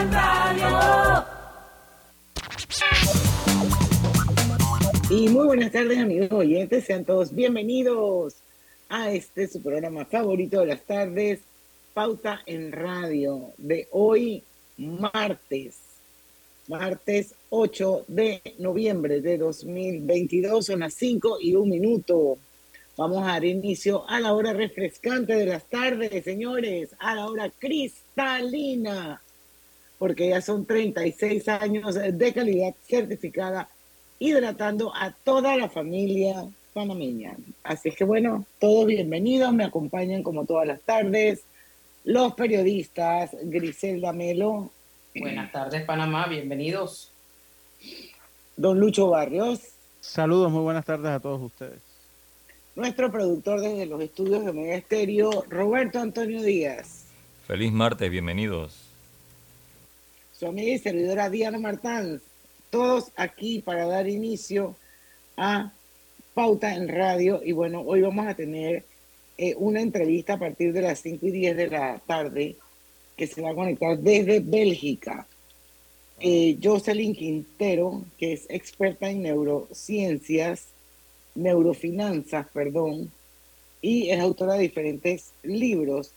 en Radio. Y muy buenas tardes, amigos oyentes. Sean todos bienvenidos a este su programa favorito de las tardes, Pauta en Radio, de hoy, martes, martes 8 de noviembre de 2022, son las 5 y un minuto. Vamos a dar inicio a la hora refrescante de las tardes, señores, a la hora cristalina, porque ya son 36 años de calidad certificada, hidratando a toda la familia panameña. Así que bueno, todos bienvenidos, me acompañan como todas las tardes los periodistas Griselda Melo. Buenas tardes, Panamá, bienvenidos. Don Lucho Barrios. Saludos, muy buenas tardes a todos ustedes. Nuestro productor desde los estudios de Mega Estéreo, Roberto Antonio Díaz. Feliz martes, bienvenidos. Su amiga y servidora Diana Martán. Todos aquí para dar inicio a Pauta en Radio. Y bueno, hoy vamos a tener eh, una entrevista a partir de las 5 y 10 de la tarde que se va a conectar desde Bélgica. Eh, Jocelyn Quintero, que es experta en neurociencias, neurofinanzas, perdón, y es autora de diferentes libros.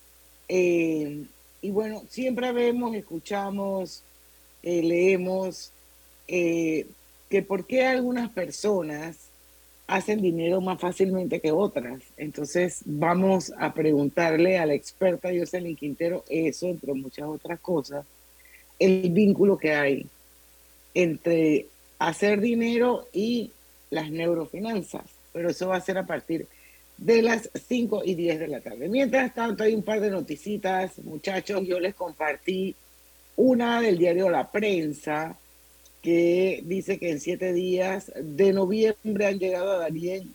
Eh, y bueno, siempre vemos, escuchamos, eh, leemos eh, que por qué algunas personas hacen dinero más fácilmente que otras. Entonces vamos a preguntarle a la experta Jocelyn Quintero eso, entre muchas otras cosas, el vínculo que hay entre hacer dinero y las neurofinanzas. Pero eso va a ser a partir de las 5 y 10 de la tarde. Mientras tanto, hay un par de noticitas, muchachos. Yo les compartí una del diario La Prensa que dice que en siete días de noviembre han llegado a Darien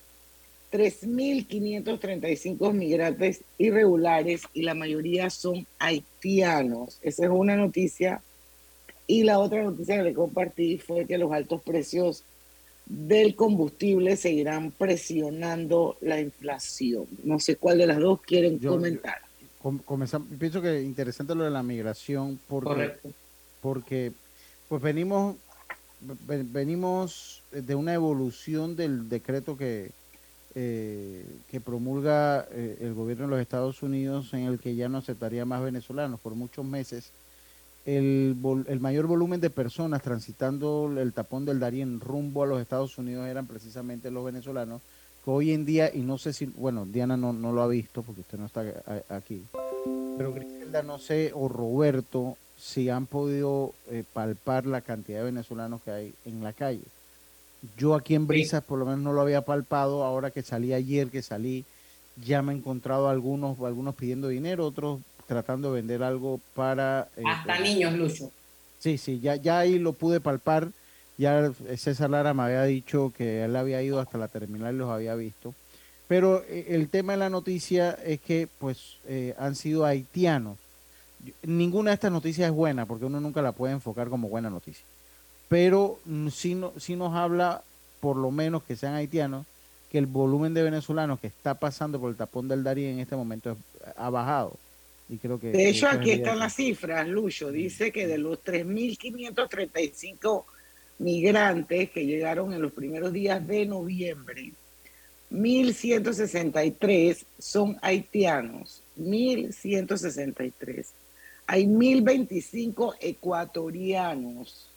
3.535 migrantes irregulares y la mayoría son haitianos. Esa es una noticia. Y la otra noticia que le compartí fue que los altos precios del combustible seguirán presionando la inflación. No sé cuál de las dos quieren Yo- comentar. Comenzamos- pienso que interesante lo de la migración porque, Correcto. porque pues venimos ve- venimos de una evolución del decreto que eh, que promulga eh, el gobierno de los Estados Unidos en el que ya no aceptaría más venezolanos por muchos meses el, vol- el mayor volumen de personas transitando el tapón del Darién rumbo a los Estados Unidos eran precisamente los venezolanos que hoy en día, y no sé si, bueno, Diana no, no lo ha visto porque usted no está aquí, pero Griselda no sé, o Roberto, si han podido eh, palpar la cantidad de venezolanos que hay en la calle. Yo aquí en Brisas por lo menos no lo había palpado, ahora que salí ayer, que salí, ya me he encontrado algunos, algunos pidiendo dinero, otros tratando de vender algo para... eh, Hasta pues, niños, Lucho. Sí, sí, ya, ya ahí lo pude palpar. Ya César Lara me había dicho que él había ido hasta la terminal y los había visto. Pero eh, el tema de la noticia es que pues eh, han sido haitianos. Ninguna de estas noticias es buena porque uno nunca la puede enfocar como buena noticia. Pero mm, sí, no, sí nos habla, por lo menos que sean haitianos, que el volumen de venezolanos que está pasando por el tapón del Darío en este momento es- ha bajado. Y creo que De hecho, aquí están las cifras, Lucho. Dice que de los 3.535 migrantes que llegaron en los primeros días de noviembre, 1.163 son haitianos. 1.163. Hay 1.025 ecuatorianos.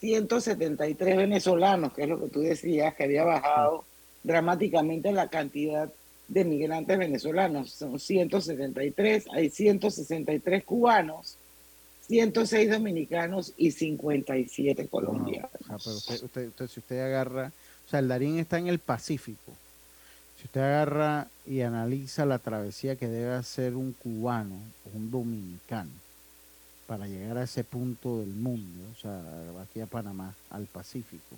173 venezolanos, que es lo que tú decías, que había bajado dramáticamente la cantidad de migrantes venezolanos. Son 173, hay 163 cubanos, 106 dominicanos y 57 colombianos. No, o sea, pero usted, usted- usted- si usted agarra, o sea, el Darín está en el Pacífico. Si usted agarra y analiza la travesía que debe hacer un cubano o un dominicano para llegar a ese punto del mundo, o sea, aquí a Panamá, al Pacífico,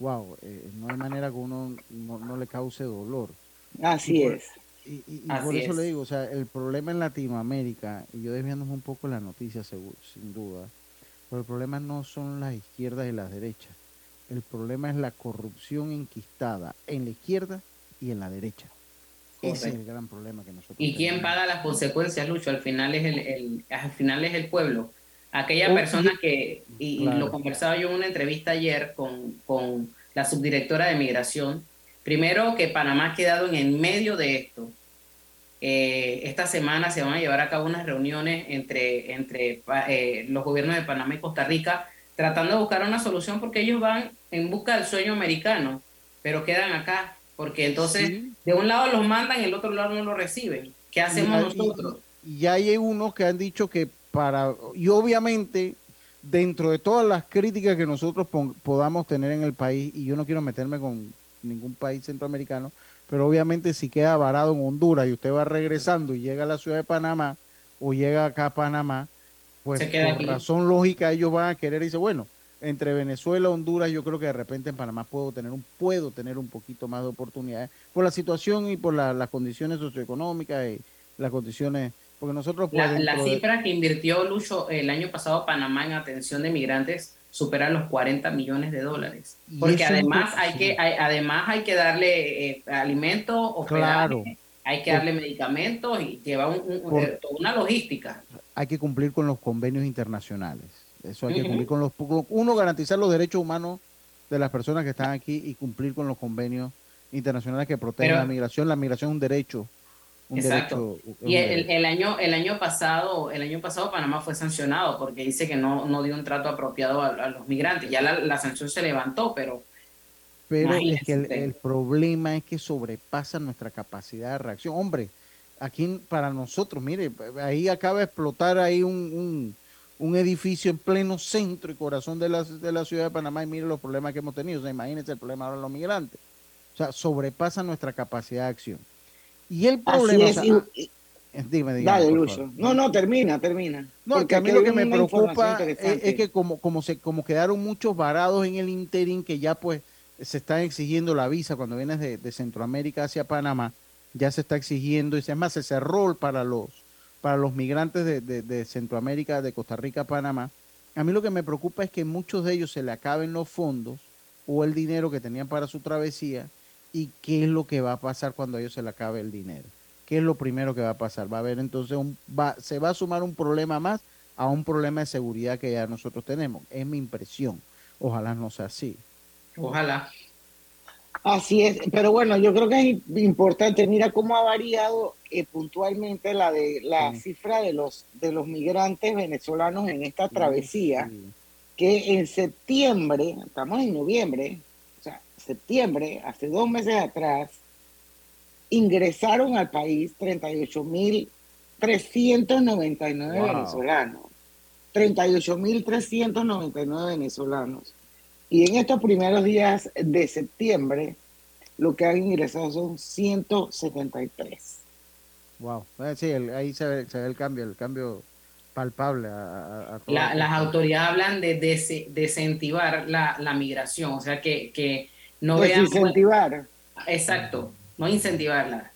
wow, eh, no hay manera que uno no, no le cause dolor. Así Y por- es. Y, y- y Así por eso es. le digo, o sea, el problema en Latinoamérica, y yo desviándome un poco la noticia, segu- sin duda, pero el problema no son las izquierdas y las derechas. El problema es la corrupción enquistada en la izquierda y en la derecha. Ese es el gran problema que nosotros ¿Y quién tenemos. paga las consecuencias, Lucho? Al final es el, el- al final es el pueblo. aquella Oh, persona que, y, y lo conversaba yo en una entrevista ayer con, con la subdirectora de migración, primero que Panamá ha quedado en el medio de esto. Eh, esta semana se van a llevar a cabo unas reuniones entre, entre eh, los gobiernos de Panamá y Costa Rica tratando de buscar una solución porque ellos van en busca del sueño americano, pero quedan acá, porque entonces Sí. de un lado los mandan y el otro lado no lo reciben. ¿Qué hacemos Y- nosotros? Y hay unos que han dicho que para, y obviamente dentro de todas las críticas que nosotros podamos tener en el país, y yo no quiero meterme con ningún país centroamericano, pero obviamente si queda varado en Honduras y usted va regresando y llega a la ciudad de Panamá o llega acá a Panamá, pues por aquí. razón lógica ellos van a querer y dice, bueno, entre Venezuela y Honduras yo creo que de repente en Panamá puedo tener un puedo tener un poquito más de oportunidades por la situación y por la- las condiciones socioeconómicas y las condiciones porque nosotros pues, La, la dentro de- cifra que invirtió Lucho el año pasado Panamá en atención de migrantes supera los 40 millones de dólares. Porque además hay sí. que hay- además hay que darle eh, alimento, hospedaje, Claro. hay que Por- darle medicamentos y lleva un- un- Por- eh, una logística. hay que cumplir con los convenios internacionales. Eso hay que cumplir con los uno garantizar los derechos humanos de las personas que están aquí y cumplir con los convenios internacionales que protegen Pero- la migración. La migración es un derecho. Un Exacto. derecho, un Y el, el año el año pasado el año pasado Panamá fue sancionado porque dice que no, no dio un trato apropiado a, a los migrantes. Ya la, la sanción se levantó, pero Pero es que el, el problema es que sobrepasa nuestra capacidad de reacción. Hombre, aquí para nosotros, mire, ahí acaba de explotar ahí un, un, un edificio en pleno centro y corazón de la, de la ciudad de Panamá y mire los problemas que hemos tenido. O sea, imagínense el problema ahora de los migrantes. O sea, sobrepasa nuestra capacidad de acción. Y el Así problema, o es. sea, y- y- eh, dime, dígame, dale, Lucho. No, no, termina, termina. No, Porque que a mí lo que me preocupa es, que como, como se como quedaron muchos varados en el interín que ya pues se están exigiendo la visa cuando vienes de, de Centroamérica hacia Panamá, ya se está exigiendo, y es más, se cerró para los para los migrantes de, de- de Centroamérica, de Costa Rica a Panamá. A mí lo que me preocupa es que muchos de ellos se le acaben los fondos o el dinero que tenían para su travesía y qué es lo que va a pasar cuando a ellos se le acabe el dinero. ¿Qué es lo primero que va a pasar? Va a haber entonces un, va, se va a sumar un problema más a un problema de seguridad que ya nosotros tenemos. Es mi impresión. Ojalá no sea así. ojalá. Así es, pero bueno, yo creo que es importante, mira cómo ha variado eh, puntualmente la de la Sí. cifra de los de los migrantes venezolanos en esta travesía, Sí. que en septiembre, estamos en noviembre, septiembre, hace dos meses atrás, ingresaron al país 38.399 Wow. venezolanos. 38.399 venezolanos. Y en estos primeros días de septiembre, lo que han ingresado son 173. Wow. Eh, Sí, el- ahí se ve, se ve el cambio, el cambio palpable a, a- a todo La- esto. las autoridades hablan de desincentivar la, la migración, o sea que, que no vean... Desincentivar. Exacto, no incentivarla.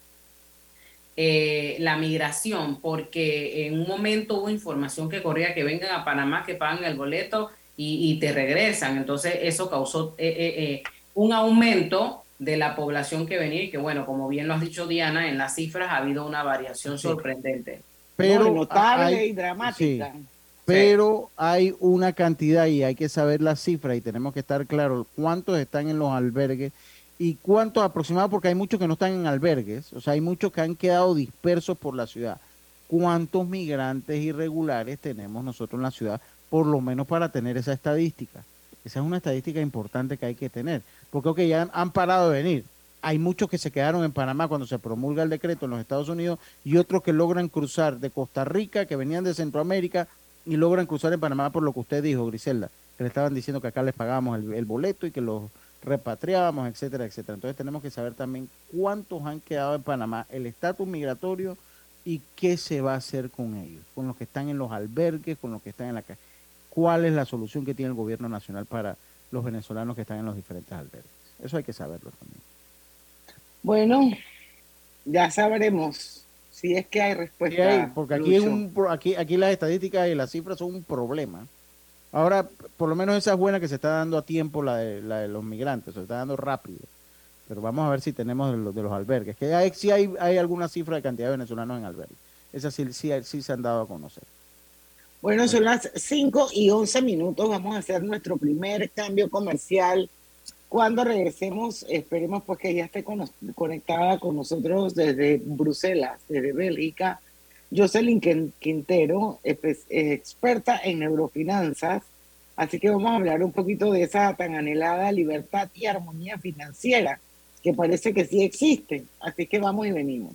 Eh, la migración, porque en un momento hubo información que corría que vengan a Panamá, que pagan el boleto y, y te regresan. Entonces eso causó eh, eh, eh, un aumento de la población que venía y que bueno, como bien lo has dicho Diana, en las cifras ha habido una variación Sí. sorprendente. pero No, notable hay- y dramática. Pero hay una cantidad y hay que saber las cifras y tenemos que estar claros cuántos están en los albergues y cuántos aproximados, porque hay muchos que no están en albergues, o sea, hay muchos que han quedado dispersos por la ciudad. ¿Cuántos migrantes irregulares tenemos nosotros en la ciudad, por lo menos para tener esa estadística? Esa es una estadística importante que hay que tener, porque ok, ya han parado de venir. Hay muchos que se quedaron en Panamá cuando se promulga el decreto en los Estados Unidos y otros que logran cruzar de Costa Rica, que venían de Centroamérica, y logran cruzar en Panamá por lo que usted dijo, Griselda, que le estaban diciendo que acá les pagábamos el, boleto y que los repatriábamos, etcétera, etcétera. Entonces tenemos que saber también cuántos han quedado en Panamá, el estatus migratorio y qué se va a hacer con ellos, con los que están en los albergues, con los que están en la calle. ¿Cuál es la solución que tiene el gobierno nacional para los venezolanos que están en los diferentes albergues? Eso hay que saberlo también. Bueno, ya sabremos si es que hay Sí, respuesta. hay, porque aquí, es un, aquí, aquí las estadísticas y las cifras son un problema. Ahora, por lo menos esa es buena que se está dando a tiempo la de, la de los migrantes, se está dando rápido. Pero vamos a ver si tenemos de los, de los albergues. Que hay, sí hay, hay alguna cifra de cantidad de venezolanos en albergues. Esas sí, sí, sí se han dado a conocer. Bueno, son las 5 y 11 minutos. Vamos a hacer nuestro primer cambio comercial. Cuando regresemos, esperemos pues que ya esté conectada con nosotros desde Bruselas, desde Bélgica. Jocelyn Quintero, experta en neurofinanzas. Así que vamos a hablar un poquito de esa tan anhelada libertad y armonía financiera, que parece que sí existe. Así que vamos y venimos.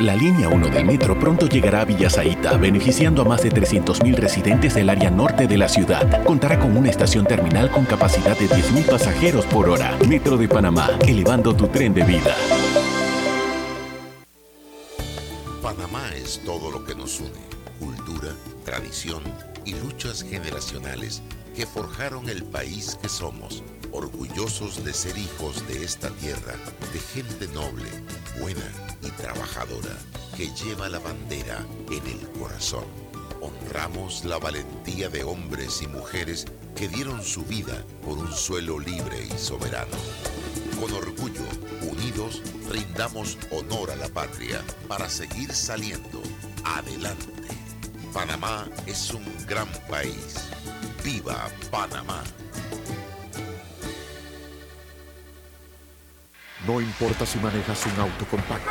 La línea 1 del metro pronto llegará a Villasaita, beneficiando a más de 300.000 residentes del área norte de la ciudad. Contará con una estación terminal con capacidad de 10.000 pasajeros por hora. Metro de Panamá, elevando tu tren de vida. Panamá es todo lo que nos une. Cultura, tradición y luchas generacionales que forjaron el país que somos. Orgullosos de ser hijos de esta tierra, de gente noble, buena y trabajadora que lleva la bandera en el corazón. Honramos la valentía de hombres y mujeres que dieron su vida por un suelo libre y soberano. Con orgullo, unidos, rindamos honor a la patria para seguir saliendo adelante. Panamá es un gran país. ¡Viva Panamá! No importa si manejas un auto compacto,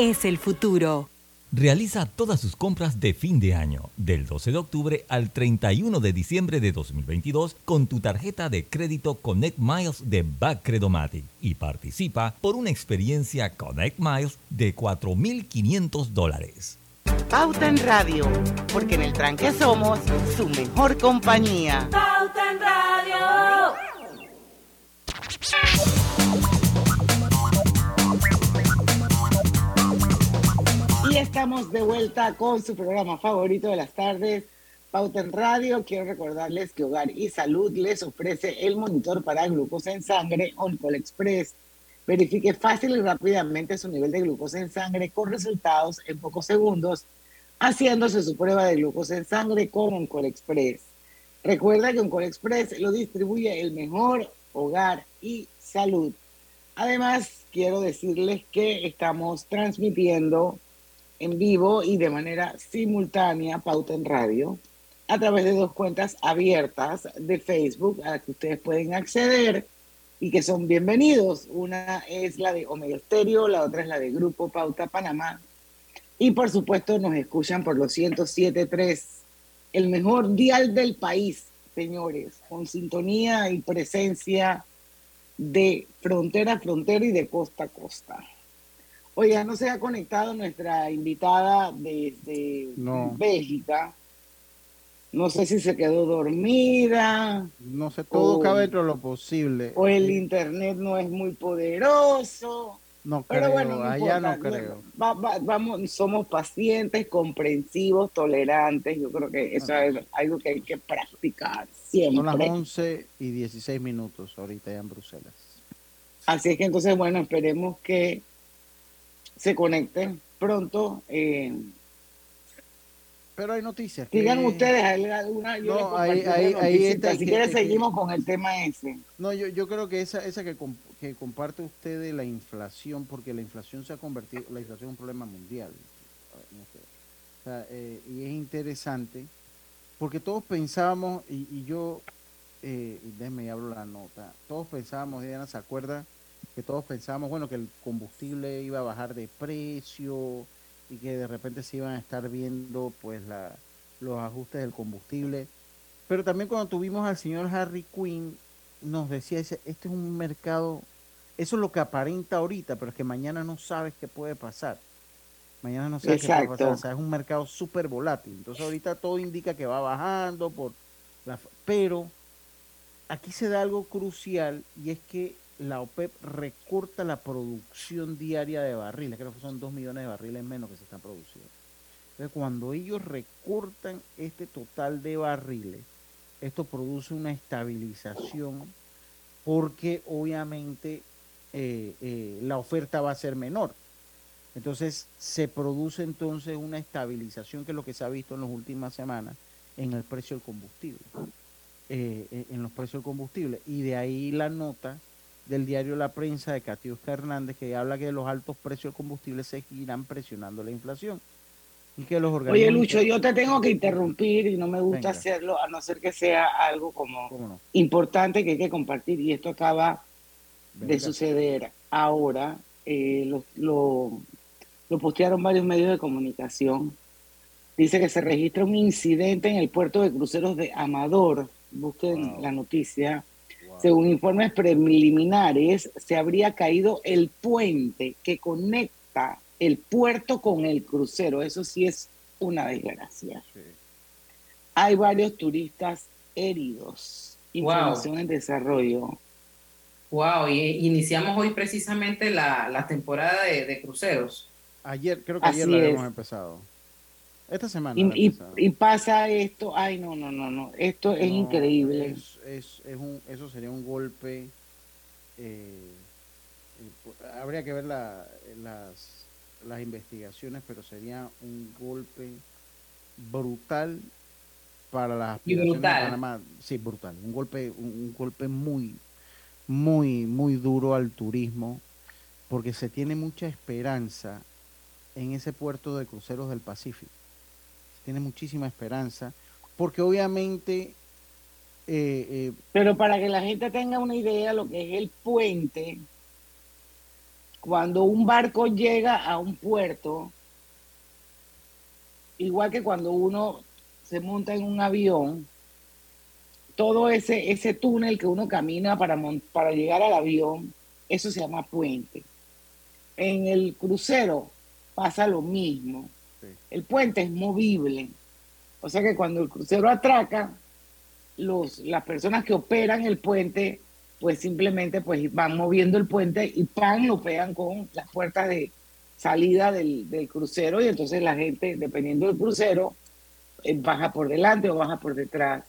es el futuro. Realiza todas sus compras de fin de año, del 12 de octubre al 31 de diciembre de 2022, con tu tarjeta de crédito Connect Miles de Backcredomatic y participa por una experiencia Connect Miles de 4.500 dólares. Pauta en Radio, porque en el tranque somos su mejor compañía. Pauta en Radio. Y estamos de vuelta con su programa favorito de las tardes, Pauta en Radio. Quiero recordarles que Hogar y Salud les ofrece el monitor para glucosa en sangre OnCall Express. Verifique fácil y rápidamente su nivel de glucosa en sangre con resultados en pocos segundos, haciéndose su prueba de glucosa en sangre con OnCall Express. Recuerda que OnCall Express lo distribuye el mejor Hogar y Salud. Además, quiero decirles que estamos transmitiendo en vivo y de manera simultánea Pauta en Radio a través de dos cuentas abiertas de Facebook a las que ustedes pueden acceder y que son bienvenidos. Una es la de Omega Stereo, la otra es la de Grupo Pauta Panamá. Y por supuesto nos escuchan por los 107.3, el mejor dial del país, señores, con sintonía y presencia de frontera a frontera y de costa a costa. Oiga, no se ha conectado nuestra invitada desde Bélgica. No sé si se quedó dormida. No sé, todo cabe dentro de lo posible. O el internet no es muy poderoso. No Pero bueno, allá no creo. vamos, somos pacientes, comprensivos, tolerantes. Yo creo que eso es algo que hay que practicar siempre. Son las 11 y 16 minutos ahorita ya en Bruselas. Así es que entonces, bueno, esperemos que se conecten pronto. Eh, pero hay noticias. Digan ustedes alguna. no, ahí, ahí, si quieren, seguimos con el tema ese. No, yo, yo creo que esa, esa que, que comparte usted de la inflación, porque la inflación se ha convertido, la inflación es un problema mundial. Eh, y es interesante, porque todos pensábamos, y, y yo, eh, déjeme hablo la nota, todos pensábamos, Diana, ¿se acuerda? Que todos pensábamos, bueno, que el combustible iba a bajar de precio y que de repente se iban a estar viendo pues la, los ajustes del combustible. Pero también cuando tuvimos al señor Harry Quinn, nos decía, este es un mercado, eso es lo que aparenta ahorita, pero es que mañana no sabes qué puede pasar. Mañana no sabes qué puede pasar. O sea, es un mercado súper volátil. Entonces ahorita todo indica que va bajando, por la, pero aquí se da algo crucial y es que la OPEP recorta la producción diaria de barriles, creo que son dos millones de barriles menos que se están produciendo. Entonces, cuando ellos recortan este total de barriles, esto produce una estabilización porque obviamente eh, eh, la oferta va a ser menor. Entonces se produce entonces una estabilización que es lo que se ha visto en las últimas semanas en el precio del combustible, eh, en los precios del combustible. Y de ahí la nota del diario La Prensa de Catiusca Hernández que habla que los altos precios del combustible seguirán presionando la inflación. Y que los Oye, Lucho, yo te tengo que interrumpir y no me gusta hacerlo, a no ser que sea algo como importante que hay que compartir. Y esto acaba de suceder ahora. Eh, lo, lo, postearon varios medios de comunicación. Dice que se registra un incidente en el puerto de cruceros de Amador. Busquen la noticia según informes preliminares, se habría caído el puente que conecta el puerto con el crucero. Eso sí es una desgracia. Hay varios turistas heridos. Información en desarrollo. Wow, y iniciamos hoy precisamente la, temporada de, cruceros. Ayer, creo que ayer lo habíamos empezado. Esta semana. Y, pasa esto, ay, no, no, no, no, esto es increíble. Es, es, un, eso sería un golpe. Eh, habría que ver la, las, las investigaciones, pero sería un golpe brutal para las aspiraciones de Panamá. Sí, brutal. Un golpe, un golpe muy, muy, muy duro al turismo, porque se tiene mucha esperanza en ese puerto de cruceros del Pacífico tiene muchísima esperanza, porque obviamente... Eh, eh, Pero para que la gente tenga una idea lo que es el puente, cuando un barco llega a un puerto, igual que cuando uno se monta en un avión, todo ese, ese túnel que uno camina para, para llegar al avión, eso se llama puente. En el crucero pasa lo mismo. El puente es movible. O sea que cuando el crucero atraca, los, las personas que operan el puente, pues simplemente pues van moviendo el puente y pan lo pegan con las puertas de salida del, crucero y entonces la gente, dependiendo del crucero, eh, baja por delante o baja por detrás.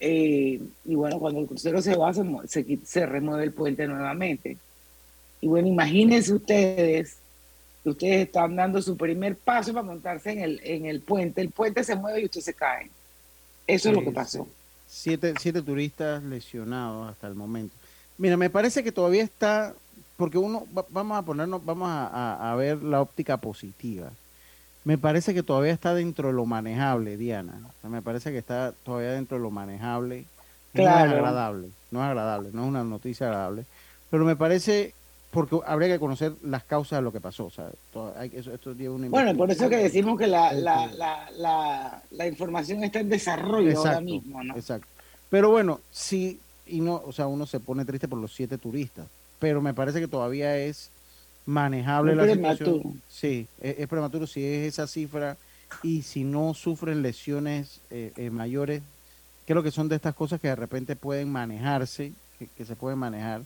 Eh, y bueno, cuando el crucero se va, se, se remueve el puente nuevamente. Y bueno, imagínense ustedes ustedes están dando su primer paso para montarse en el, en el puente. El puente se mueve y usted se cae. Eso es lo que pasó. Siete, siete turistas lesionados hasta el momento. Mira, me parece que todavía está, porque uno, vamos a ponernos, vamos a, ver la óptica positiva. Me parece que todavía está dentro de lo manejable, Diana. me parece que está todavía dentro de lo manejable. No es agradable, no es agradable, no es una noticia agradable. Pero me parece porque habría que conocer las causas de lo que pasó. O sea, bueno, por eso que decimos que la, la, la, la, información está en desarrollo ahora mismo. ¿no? Exacto. Pero bueno, sí, y no, o sea, uno se pone triste por los siete turistas, pero me parece que todavía es manejable la situación. Sí, es, prematuro si es esa cifra y si no sufren lesiones eh, eh, mayores, creo que son de estas cosas que de repente pueden manejarse, que, se pueden manejar.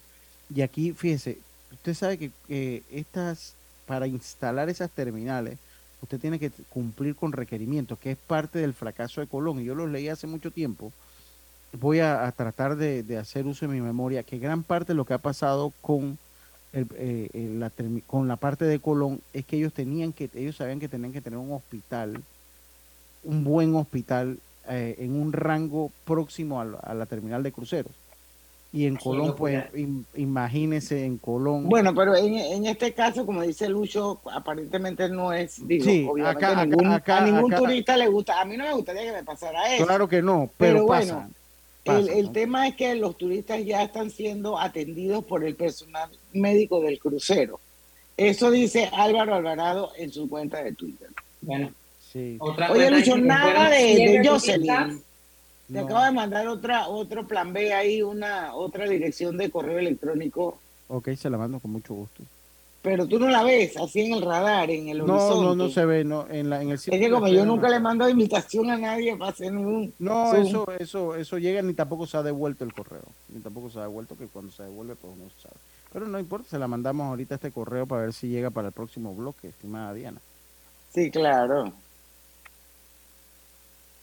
Y aquí, fíjese, usted sabe que estas, para instalar esas terminales, usted tiene que cumplir con requerimientos, que es parte del fracaso de Colón. Y yo los leí hace mucho tiempo. Voy a, tratar de, hacer uso de mi memoria, que gran parte de lo que ha pasado con, el, eh, la, con la parte de Colón es que ellos tenían que, ellos sabían que tenían que tener un hospital, un buen hospital eh, en un rango próximo a la terminal de cruceros y en Colón, pues imagínese en Colón. Bueno, pero en, este caso, como dice Lucho, aparentemente no es, digo, sí, acá, a ningún turista le gusta, a mí no me gustaría que me pasara eso. Claro que no, pero, bueno, el, tema es que los turistas ya están siendo atendidos por el personal médico del crucero. Eso dice Álvaro Alvarado en su cuenta de Twitter. Bueno, sí. Oye, Lucho, nada de, de Jocelyn. Te acabo de mandar otra, otro plan B ahí, una otra dirección de correo electrónico. Ok, se la mando con mucho gusto. Pero tú no la ves así en el radar, en el no, horizonte. No, no, se ve, no, en, la, en el Es que como yo nunca le mando invitación a nadie para hacer un... No, eso, eso, eso llega ni tampoco se ha devuelto el correo. Ni tampoco se ha devuelto, que cuando se devuelve pues no se sabe. Pero no importa, se la mandamos ahorita este correo para ver si llega para el próximo bloque, estimada Diana. Sí, claro.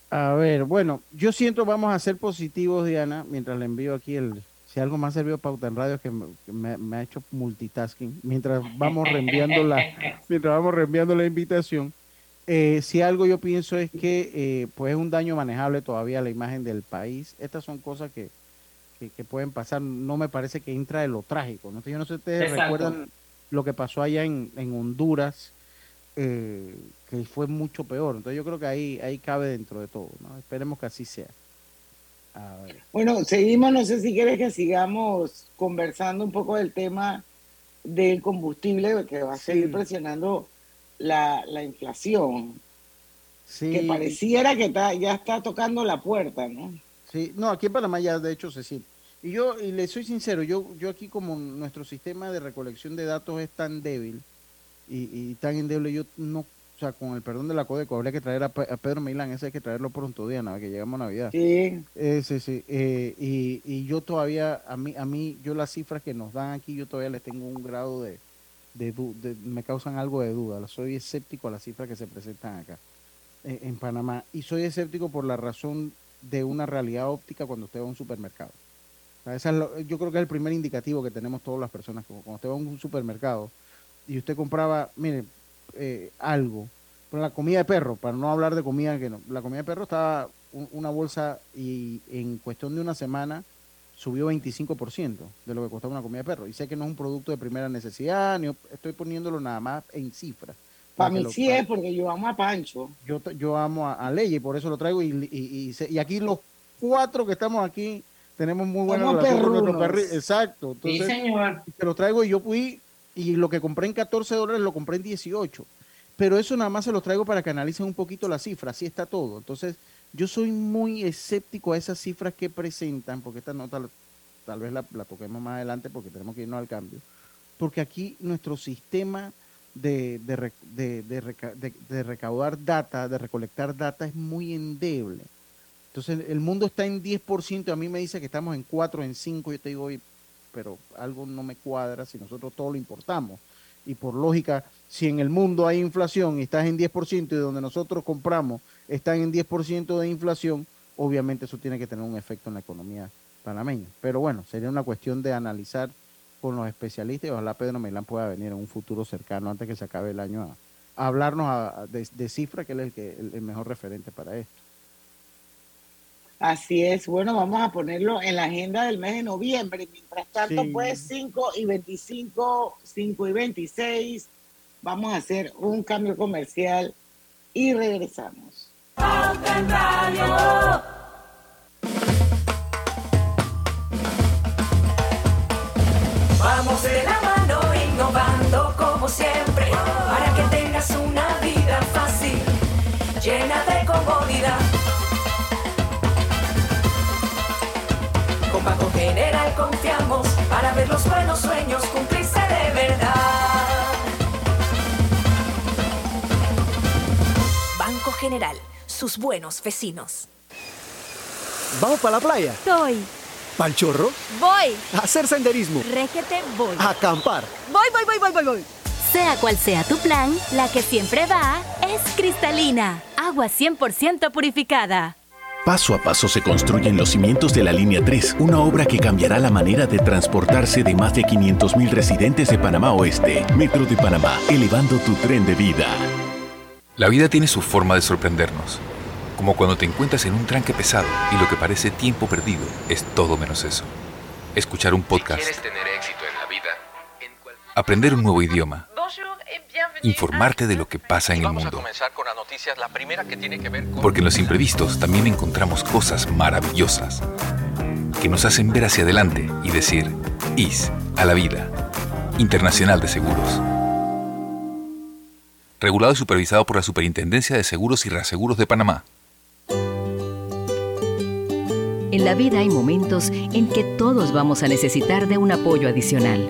A ver, bueno, yo siento vamos a ser positivos, Diana, mientras le envío aquí el, si algo más servido Pauta en Radio que me, ha hecho multitasking, mientras vamos reenviando la, mientras vamos reenviando la invitación. Eh, si algo yo pienso es que eh, pues es un daño manejable todavía la imagen del país. Estas son cosas que, que, pueden pasar. No me parece que entra de lo trágico. ¿no? Yo no sé si ustedes recuerdan lo que pasó allá en, en Honduras eh, que fue mucho peor. Entonces yo creo que ahí, ahí cabe dentro de todo. ¿no? Esperemos que así sea. Bueno, seguimos, no sé si quieres que sigamos conversando un poco del tema del combustible que va a seguir presionando la, inflación. Sí. Que pareciera que está, ya está tocando la puerta, ¿no? Sí, no, aquí en Panamá ya de hecho se siente. Y yo, y le soy sincero, yo, yo aquí como nuestro sistema de recolección de datos es tan débil, y, y tan endeble, yo no, o sea, con el perdón de la Codeco, habría que traer a, Pedro Milán, ese hay que traerlo pronto, Diana, que llegamos a Navidad. Sí. Ese, sí. Eh, y, y yo todavía, a mí, a mí, yo las cifras que nos dan aquí, yo todavía les tengo un grado de, de, me causan algo de duda. Soy escéptico a las cifras que se presentan acá, eh, en Panamá. Y soy escéptico por la razón de una realidad óptica cuando usted va a un supermercado. yo creo que es el primer indicativo que tenemos todas las personas. Cuando usted va a un supermercado, y usted compraba, mire, eh, algo, pero la comida de perro, para no hablar de comida que no, la comida de perro estaba una bolsa y en cuestión de una semana subió 25% de lo que costaba una comida de perro. Y sé que no es un producto de primera necesidad, ni estoy poniéndolo nada más en cifras. Para mí sí es, porque yo amo a Pancho. Yo, yo amo a, a Ley y por eso lo traigo. Y, y, y, aquí los cuatro que estamos aquí tenemos muy buena relación con Exacto. Entonces, sí, señor. Te lo traigo y yo fui y lo que compré en 14 dólares lo compré en 18. Pero eso nada más se lo traigo para que analicen un poquito la cifra, así está todo. Entonces, yo soy muy escéptico a esas cifras que presentan, porque esta nota tal vez la, toquemos más adelante porque tenemos que irnos al cambio. Porque aquí nuestro sistema de, de, recaudar data, de recolectar data es muy endeble. Entonces, el mundo está en 10%, a mí me dice que estamos en 4, en 5, yo te digo, pero algo no me cuadra si nosotros todo lo importamos. Y por lógica, si en el mundo hay inflación y estás en 10% y donde nosotros compramos están en 10% de inflación, obviamente eso tiene que tener un efecto en la economía panameña. Pero bueno, sería una cuestión de analizar con los especialistas y ojalá Pedro Milán pueda venir en un futuro cercano antes que se acabe el año a, hablarnos de, de, cifra, que es el, el mejor referente para esto. Así es, bueno, vamos a ponerlo en la agenda del mes de noviembre. Mientras tanto, pues 5 y 25, 5 y 26, vamos a hacer un cambio comercial y regresamos. Vamos de la mano innovando como siempre, para que tengas una vida fácil, llena de comodidad Banco General confiamos para ver los buenos sueños cumplirse de verdad. Banco General, sus buenos vecinos. ¿Vamos para la playa? Soy. ¿Pal chorro? Voy. A hacer senderismo. Réquete, voy. A acampar. Voy, voy, voy, voy, voy, voy. Sea cual sea tu plan, la que siempre va es cristalina. Agua 100% purificada. Paso a paso se construyen los cimientos de la Línea 3, una obra que cambiará la manera de transportarse de más de 500.000 residentes de Panamá Oeste. Metro de Panamá, elevando tu tren de vida. La vida tiene su forma de sorprendernos, como cuando te encuentras en un tranque pesado y lo que parece tiempo perdido es todo menos eso. Escuchar un podcast, tener éxito en la vida, aprender un nuevo idioma, informarte de lo que pasa en el mundo. Porque en los imprevistos también encontramos cosas maravillosas que nos hacen ver hacia adelante y decir, IS a la vida. Internacional de Seguros. Regulado y supervisado por la Superintendencia de Seguros y Reaseguros de Panamá. En la vida hay momentos en que todos vamos a necesitar de un apoyo adicional.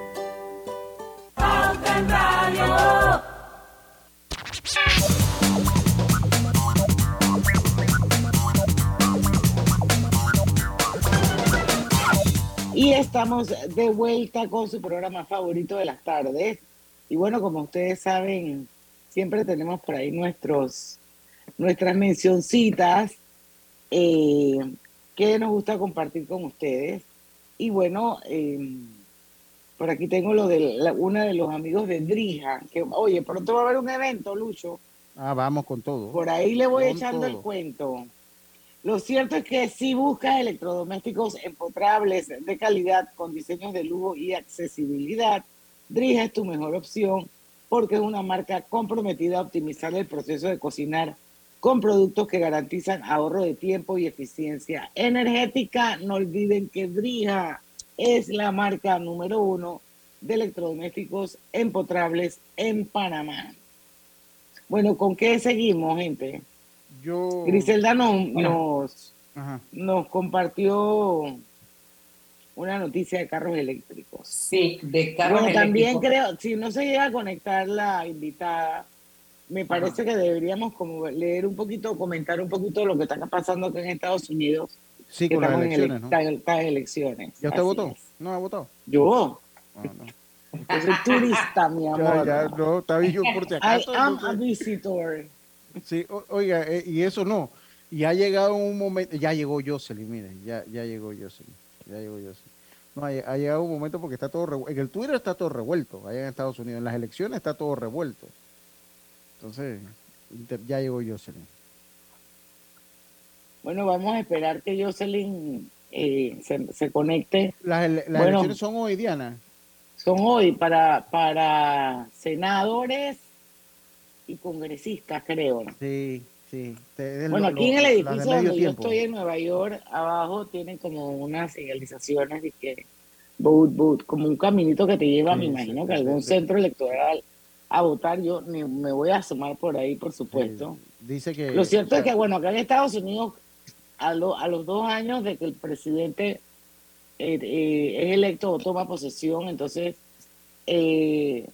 Estamos de vuelta con su programa favorito de las tardes. Y bueno, como ustedes saben, siempre tenemos por ahí nuestros, nuestras mencioncitas eh, que nos gusta compartir con ustedes. Y bueno, eh, por aquí tengo lo de la- una de los amigos de Drija, que oye, pronto va a haber un evento, Lucho. Ah, vamos con todo. Por ahí le voy Con echando el cuento. Lo cierto es que si buscas electrodomésticos empotrables de calidad con diseños de lujo y accesibilidad, Drija es tu mejor opción porque es una marca comprometida a optimizar el proceso de cocinar con productos que garantizan ahorro de tiempo y eficiencia energética. No olviden que Drija es la marca número uno de electrodomésticos empotrables en Panamá. Bueno, ¿con qué seguimos, gente? Yo. Griselda nos, nos, Ajá. nos compartió una noticia de carros eléctricos. Sí, de carros Bueno, también eléctricos. creo, si no se llega a conectar la invitada, me parece que deberíamos como leer un poquito, comentar un poquito lo que está pasando acá en Estados Unidos. Sí, con las en elecciones, ele- ¿no? elecciones. ¿Ya usted Así votó? es. ¿No ha votado? Yo, Ah, no. yo soy turista, mi Ya, amor. ya, no, está bien yo por si I acaso. am entonces- a visitor. Sí, o- oiga, eh, y eso no. Y ha llegado un momento, ya llegó Jocelyn, miren, ya, ya llegó Jocelyn, ya llegó Jocelyn. No, ha, ha llegado un momento porque está todo revuelto. En el Twitter está todo revuelto, allá en Estados Unidos. En las elecciones está todo revuelto. Entonces, ya llegó Jocelyn. Bueno, vamos a esperar que Jocelyn eh, se, se conecte. Las, ele- las Bueno. elecciones son hoy, Diana. Son hoy para, para senadores y congresistas, creo. Sí, sí. Bueno, lo- aquí en el edificio donde yo estoy en Nueva York, abajo tienen como unas señalizaciones de que vote, vote, como un caminito que te lleva, Sí, me imagino sí, que algún sí. centro electoral a votar. Yo ni- me voy a asomar por ahí, por supuesto. Dice que. Lo cierto o es que, bueno, acá en Estados Unidos, a, lo- a los dos años de que el presidente eh, eh, es electo o toma posesión, entonces eh,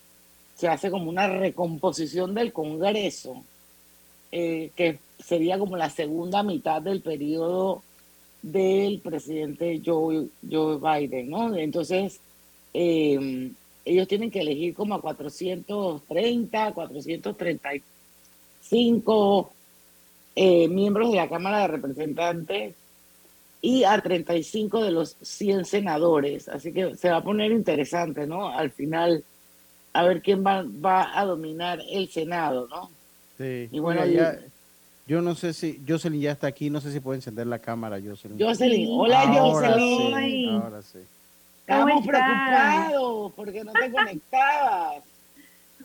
se hace como una recomposición del Congreso, eh, que sería como la segunda mitad del periodo del presidente Joe, Joe Biden, ¿no? Entonces, eh, ellos tienen que elegir como a 430, 435 eh, miembros de la Cámara de Representantes y a 35 de los 100 senadores. Así que se va a poner interesante, ¿no? Al final, a ver quién va, va a dominar el Senado, ¿no? Sí. Y bueno, Mira, ya- yo no sé si Jocelyn ya está aquí, no sé si puede encender la cámara, Jocelyn. Jocelyn, hola Ahora Jocelyn. sí, ahora sí. Estábamos ¿Cómo estás? preocupados porque no te conectabas.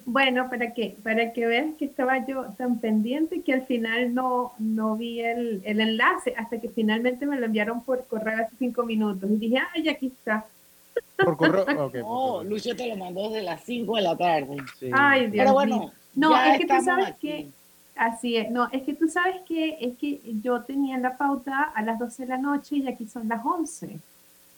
Bueno, para que, para que veas que estaba yo tan pendiente que al final no, no vi el, el enlace hasta que finalmente me lo enviaron por correo hace cinco minutos y dije, ay, aquí está. Por correo, ok, por No, Lucho te lo mandó desde las 5 de la tarde. Ay, Dios Pero bueno, mío. No, ya es que tú sabes aquí. que, así es, no, es que tú sabes que es que yo tenía la pauta a las 12 de la noche y aquí son las 11.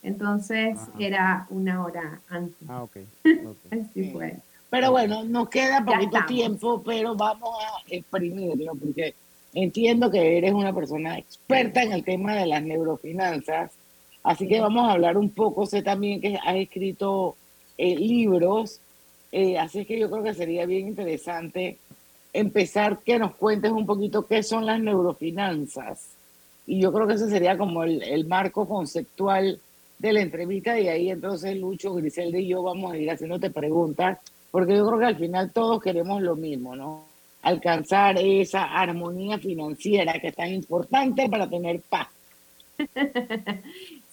Entonces era una hora antes. Ah, ok. Así fue. Pero bueno, nos queda poquito tiempo, pero vamos a exprimirlo porque entiendo que eres una persona experta en el tema de las neurofinanzas. Así que vamos a hablar un poco. Sé también que has escrito eh, libros, eh, así que yo creo que sería bien interesante empezar que nos cuentes un poquito qué son las neurofinanzas. Y yo creo que ese sería como el, el marco conceptual de la entrevista y ahí entonces Lucho, Griselda y yo vamos a ir haciéndote preguntas, porque yo creo que al final todos queremos lo mismo, ¿no? Alcanzar esa armonía financiera que es tan importante para tener paz.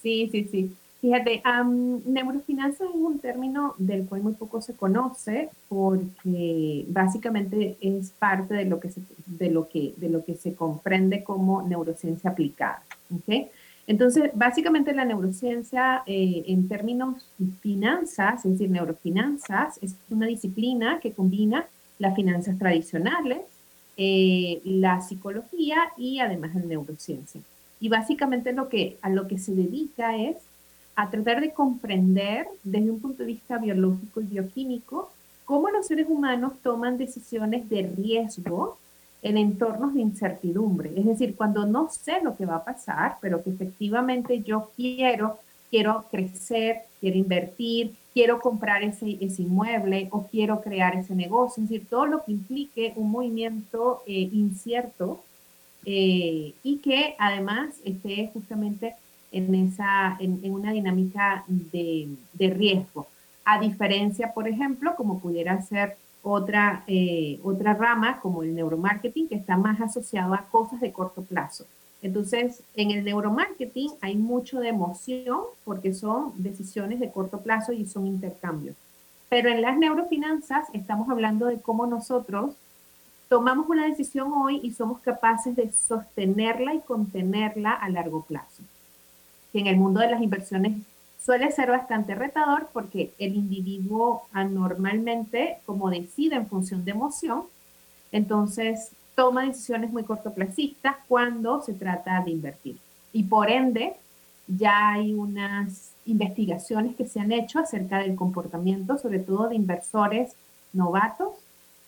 Sí, sí, sí. Fíjate, am, neurofinanzas es un término del cual muy poco se conoce porque básicamente es parte de lo que se, de lo que, de lo que se comprende como neurociencia aplicada. ¿ok? Entonces, básicamente la neurociencia eh, en términos finanzas, es decir, neurofinanzas, es una disciplina que combina las finanzas tradicionales, eh, la psicología y además la neurociencia. Y básicamente lo que, a lo que se dedica es a tratar de comprender desde un punto de vista biológico y bioquímico cómo los seres humanos toman decisiones de riesgo en entornos de incertidumbre. Es decir, cuando no sé lo que va a pasar, pero que efectivamente yo quiero, quiero crecer, quiero invertir, quiero comprar ese, ese inmueble o quiero crear ese negocio. Es decir, todo lo que implique un movimiento eh, incierto eh, y que además esté justamente en, esa, en, en una dinámica de, de, riesgo. A diferencia, por ejemplo, como pudiera ser otra, eh, otra rama como el neuromarketing, que está más asociado a cosas de corto plazo. Entonces, en el neuromarketing hay mucho de emoción porque son decisiones de corto plazo y son intercambios. Pero en las neurofinanzas estamos hablando de cómo nosotros tomamos una decisión hoy y somos capaces de sostenerla y contenerla a largo plazo. Que en el mundo de las inversiones suele ser bastante retador porque el individuo anormalmente, como decide en función de emoción, entonces toma decisiones muy cortoplacistas cuando se trata de invertir. Y por ende, ya hay unas investigaciones que se han hecho acerca del comportamiento, sobre todo de inversores novatos,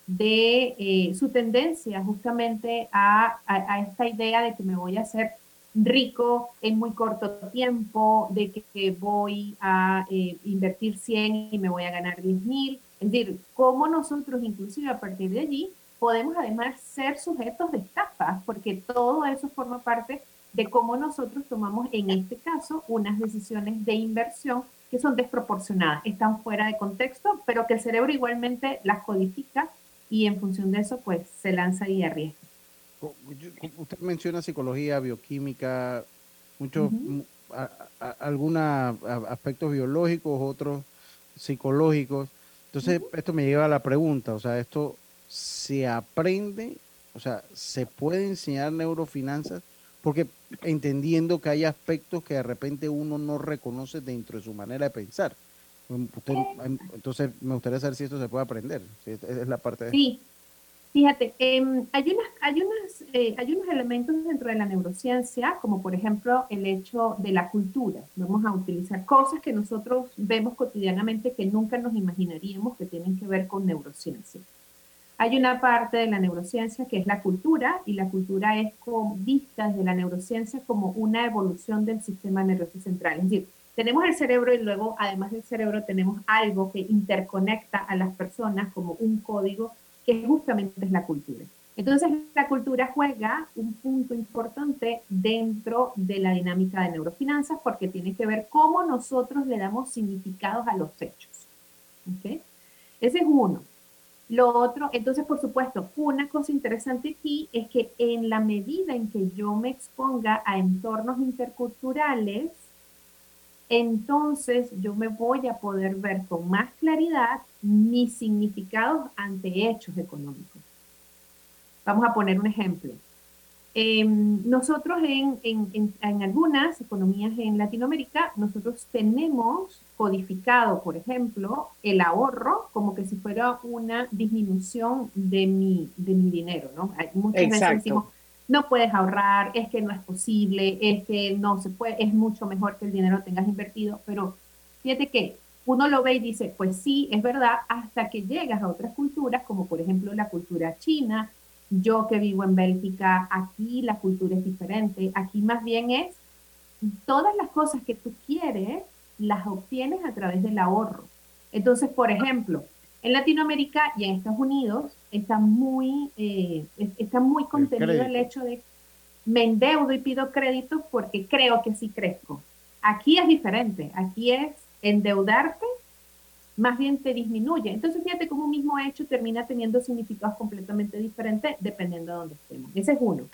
de eh, su tendencia justamente a, a, esta idea de que me voy a hacer rico en muy corto tiempo, de que, que voy a eh, invertir 100 y me voy a ganar 10 mil. Es decir, cómo nosotros inclusive a partir de allí podemos además ser sujetos de estafas, porque todo eso forma parte de cómo nosotros tomamos en este caso unas decisiones de inversión que son desproporcionadas, están fuera de contexto, pero que el cerebro igualmente las codifica y en función de eso pues se lanza y arriesga. Usted menciona psicología, bioquímica, muchos, uh -huh. algunos aspectos biológicos, otros psicológicos. Entonces, uh -huh. esto me lleva a la pregunta, o sea, esto se aprende, o sea, se puede enseñar neurofinanzas, porque entendiendo que hay aspectos que de repente uno no reconoce dentro de su manera de pensar. Usted, entonces, me gustaría saber si esto se puede aprender. Si es la parte de... Sí, fíjate, eh, hay, unas, hay, unas, eh, hay unos elementos dentro de la neurociencia, como por ejemplo el hecho de la cultura. Vamos a utilizar cosas que nosotros vemos cotidianamente que nunca nos imaginaríamos que tienen que ver con neurociencia. Hay una parte de la neurociencia que es la cultura, y la cultura es con, vista desde la neurociencia como una evolución del sistema nervioso central. Es decir, tenemos el cerebro y luego, además del cerebro, tenemos algo que interconecta a las personas como un código que justamente es la cultura. Entonces, la cultura juega un punto importante dentro de la dinámica de neurofinanzas porque tiene que ver cómo nosotros le damos significados a los hechos. ¿Okay? Ese es uno. Lo otro, entonces, por supuesto, una cosa interesante aquí es que en la medida en que yo me exponga a entornos interculturales, entonces yo me voy a poder ver con más claridad mis significados ante hechos económicos. Vamos a poner un ejemplo. Em, nosotros en, en, algunas economías en Latinoamérica, nosotros tenemos codificado, por ejemplo, el ahorro como que si fuera una disminución de mi, de mi dinero, ¿no? Muchas veces decimos, no puedes ahorrar, es que no es posible, es que no se puede, es mucho mejor que el dinero tengas invertido, pero fíjate que uno lo ve y dice, pues sí, es verdad, hasta que llegas a otras culturas, como por ejemplo la cultura china, yo que vivo en Bélgica, aquí la cultura es diferente, aquí más bien es todas las cosas que tú quieres, las obtienes a través del ahorro. Entonces, por ejemplo, en Latinoamérica y en Estados Unidos está muy, eh, está muy contenido el, hecho de me endeudo y pido crédito porque creo que sí crezco. Aquí es diferente, aquí es endeudarte más bien te disminuye. Entonces, fíjate cómo un mismo hecho termina teniendo significados completamente diferentes dependiendo de dónde estemos. Ese es uno.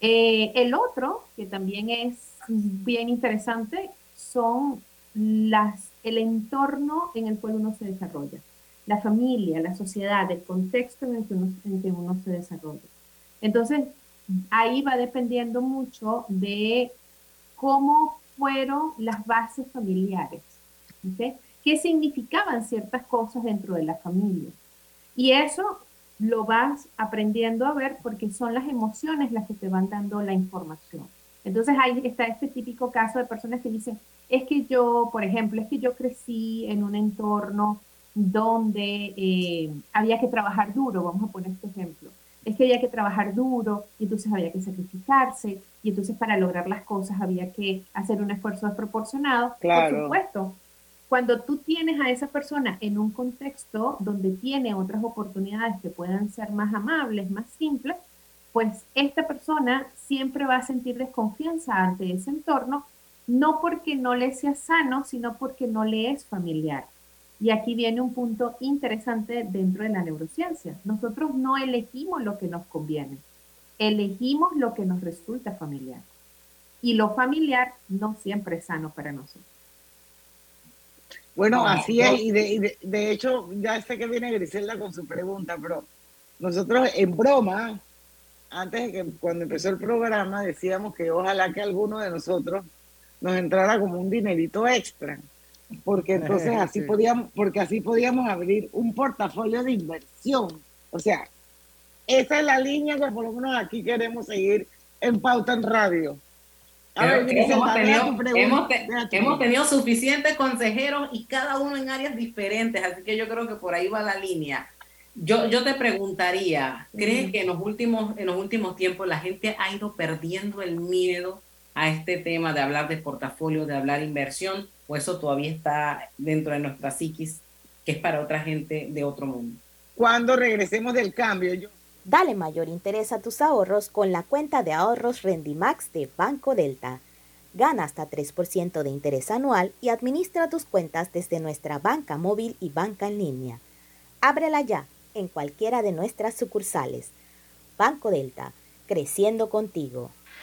Eh, el otro, que también es bien interesante, son las, el entorno en el cual uno se desarrolla. La familia, la sociedad, el contexto en el que uno, en se desarrolla. Entonces, ahí va dependiendo mucho de cómo fueron las bases familiares. ¿okay? qué significaban ciertas cosas dentro de la familia. Y eso lo vas aprendiendo a ver porque son las emociones las que te van dando la información. Entonces ahí está este típico caso de personas que dicen, es que yo, por ejemplo, es que yo crecí en un entorno donde eh, había que trabajar duro, vamos a poner este ejemplo. Es que había que trabajar duro y entonces había que sacrificarse y entonces para lograr las cosas había que hacer un esfuerzo desproporcionado. Por supuesto, cuando tú tienes a esa persona en un contexto donde tiene otras oportunidades que puedan ser más amables, más simples, pues esta persona siempre va a sentir desconfianza ante ese entorno, no porque no le sea sano, sino porque no le es familiar. Y aquí viene un punto interesante dentro de la neurociencia. Nosotros no elegimos lo que nos conviene, elegimos lo que nos resulta familiar. Y lo familiar no siempre es sano para nosotros. Bueno, así es, y de, hecho, ya sé que viene Griselda con su pregunta, pero nosotros en broma, antes de que cuando empezó el programa, decíamos que ojalá que alguno de nosotros nos entrara como un dinerito extra, porque entonces así podíamos, porque así podíamos abrir un portafolio de inversión. O sea, esa es la línea que por lo menos aquí queremos seguir en Pauta en Radio. Hemos, tenido, suficientes consejeros y cada uno en áreas diferentes, así que yo creo que por ahí va la línea. Yo, yo te preguntaría, ¿crees que en los, últimos, en los últimos tiempos la gente ha ido perdiendo el miedo a este tema de hablar de portafolio, de hablar inversión, o eso todavía está dentro de nuestra psiquis, que es para otra gente de otro mundo? Cuando regresemos del cambio, yo Dale mayor interés a tus ahorros con la cuenta de ahorros Rendimax de Banco Delta. Gana hasta 3% de interés anual y administra tus cuentas desde nuestra banca móvil y banca en línea. Ábrela ya en cualquiera de nuestras sucursales. Banco Delta, creciendo contigo.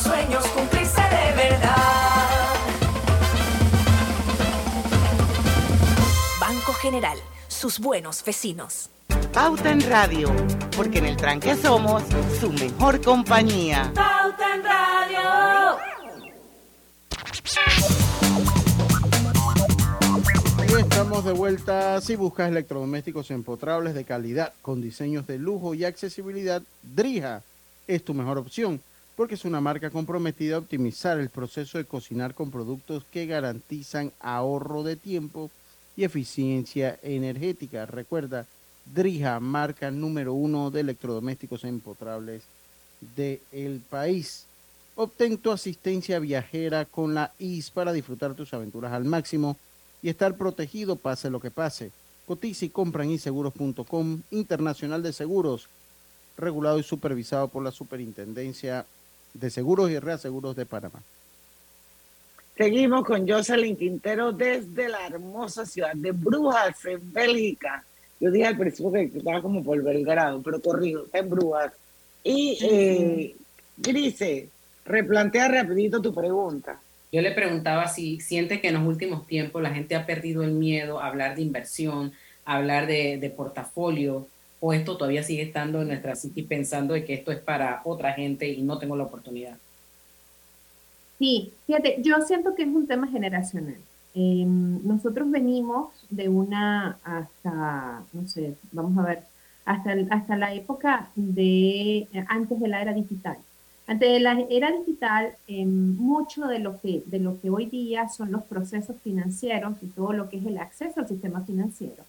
Los sueños cumplirse de verdad. Banco General, sus buenos vecinos. Pauta en Radio, porque en el tranque somos su mejor compañía. Pauta en Radio. Y estamos de vuelta. Si buscas electrodomésticos empotrables de calidad, con diseños de lujo y accesibilidad, Drija es tu mejor opción, porque es una marca comprometida a optimizar el proceso de cocinar con productos que garantizan ahorro de tiempo y eficiencia energética. Recuerda, Drija, marca número uno de electrodomésticos empotrables del país. Obtén tu asistencia viajera con la IS para disfrutar tus aventuras al máximo y estar protegido pase lo que pase. Cotiza y compra en inseguros.com, Internacional de Seguros, regulado y supervisado por la Superintendencia de Seguros y Reaseguros de Panamá. Seguimos con Jocelyn Quintero desde la hermosa ciudad de Brujas, en Bélgica. Yo dije al principio que estaba como por Belgrado, pero corrijo, está en Brujas. Y, eh, Grise, replantea rapidito tu pregunta. Yo le preguntaba si siente que en los últimos tiempos la gente ha perdido el miedo a hablar de inversión, a hablar de, de portafolio, o esto todavía sigue estando en nuestra psique pensando de que esto es para otra gente y no tengo la oportunidad. Sí, fíjate, yo siento que es un tema generacional. Eh, nosotros venimos de una hasta, no sé, vamos a ver, hasta, hasta la época de antes de la era digital. Antes de la era digital, eh, mucho de lo, que, de lo que hoy día son los procesos financieros y todo lo que es el acceso al sistema financiero,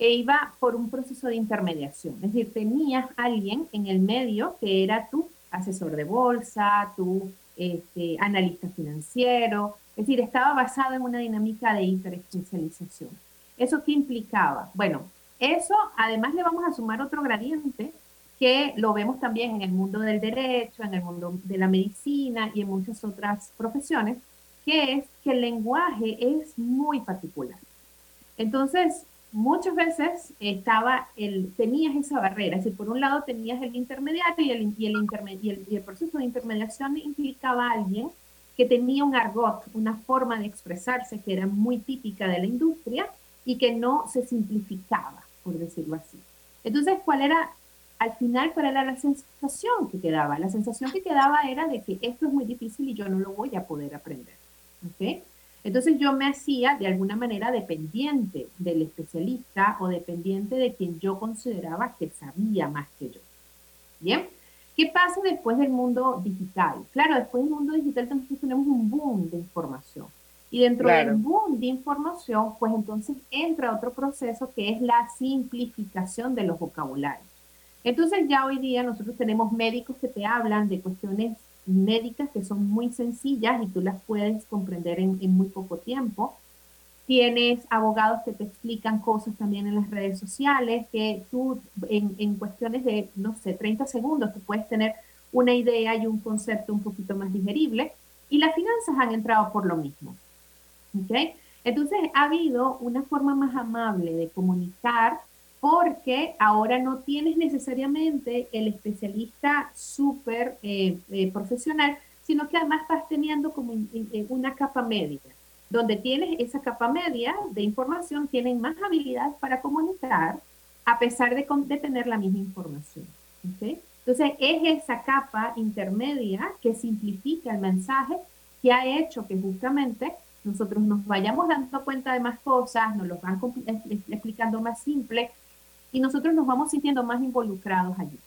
e iba por un proceso de intermediación. Es decir, tenías alguien en el medio que era tu asesor de bolsa, tu este, analista financiero, es decir, estaba basado en una dinámica de hiperespecialización. ¿Eso qué implicaba? Bueno, eso además le vamos a sumar otro gradiente que lo vemos también en el mundo del derecho, en el mundo de la medicina y en muchas otras profesiones, que es que el lenguaje es muy particular. Entonces, muchas veces estaba el, tenías esa barrera, es decir, por un lado tenías el intermediario y el, proceso de intermediación implicaba a alguien que tenía un argot, una forma de expresarse que era muy típica de la industria y que no se simplificaba, por decirlo así. Entonces, ¿cuál era, al final, cuál era la sensación que quedaba? La sensación que quedaba era de que esto es muy difícil y yo no lo voy a poder aprender. ¿ok? Entonces yo me hacía de alguna manera dependiente del especialista o dependiente de quien yo consideraba que sabía más que yo. Bien, ¿qué pasa después del mundo digital? Claro, después del mundo digital nosotros tenemos un boom de información. Y dentro Claro. del boom de información, pues entonces entra otro proceso que es la simplificación de los vocabularios. Entonces ya hoy día nosotros tenemos médicos que te hablan de cuestiones médicas que son muy sencillas y tú las puedes comprender en, muy poco tiempo. Tienes abogados que te explican cosas también en las redes sociales, que tú en, en cuestiones de, no sé, 30 segundos, tú puedes tener una idea y un concepto un poquito más digerible. Y las finanzas han entrado por lo mismo. ¿ok? Entonces ha habido una forma más amable de comunicar porque ahora no tienes necesariamente el especialista súper eh, eh, profesional, sino que además estás teniendo como una capa media, donde tienes esa capa media de información, tienen más habilidad para comunicar a pesar de, de tener la misma información. Entonces, es esa capa intermedia que simplifica el mensaje que ha hecho que justamente nosotros nos vayamos dando cuenta de más cosas, nos los van explicando más simple y nosotros nos vamos sintiendo más involucrados allí.